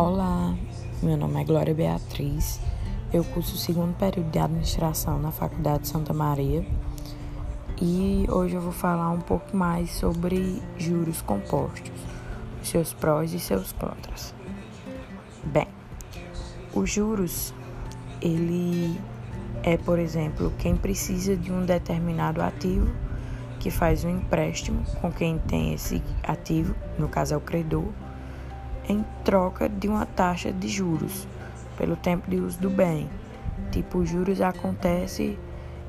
Olá, meu nome é Glória Beatriz. Eu curso o segundo período de administração na Faculdade Santa Maria e hoje eu vou falar um pouco mais sobre juros compostos, seus prós e seus contras. Bem, os juros, ele é, por exemplo, quem precisa de um determinado ativo que faz um empréstimo com quem tem esse ativo, no caso é o credor em troca de uma taxa de juros pelo tempo de uso do bem. Tipo, os juros acontece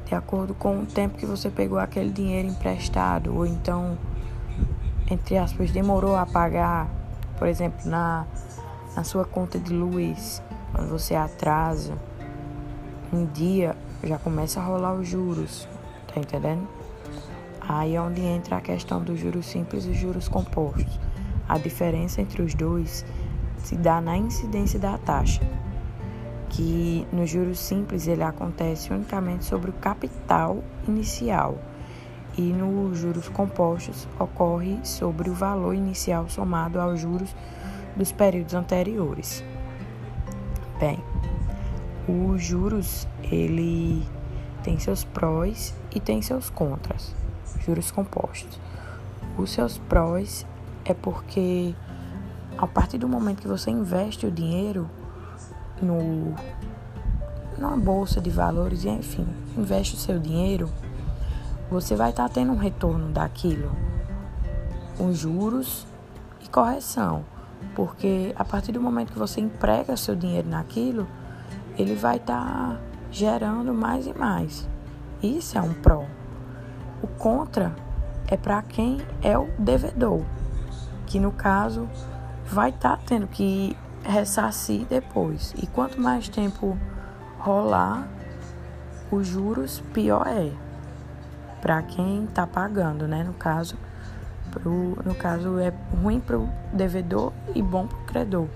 de acordo com o tempo que você pegou aquele dinheiro emprestado, ou então, entre aspas, demorou a pagar, por exemplo, na, na sua conta de luz, quando você atrasa um dia, já começa a rolar os juros, tá entendendo? Aí é onde entra a questão dos juros simples e juros compostos. A diferença entre os dois se dá na incidência da taxa, que nos juros simples ele acontece unicamente sobre o capital inicial e nos juros compostos ocorre sobre o valor inicial somado aos juros dos períodos anteriores. Bem, os juros ele tem seus prós e tem seus contras, juros compostos. Os seus prós é porque a partir do momento que você investe o dinheiro no numa bolsa de valores, enfim, investe o seu dinheiro, você vai estar tá tendo um retorno daquilo, com juros e correção, porque a partir do momento que você emprega seu dinheiro naquilo, ele vai estar tá gerando mais e mais. Isso é um pró. O contra é para quem é o devedor que no caso vai estar tá tendo que ressarcir depois. E quanto mais tempo rolar os juros, pior é para quem está pagando, né? No caso, pro, no caso é ruim para o devedor e bom para o credor.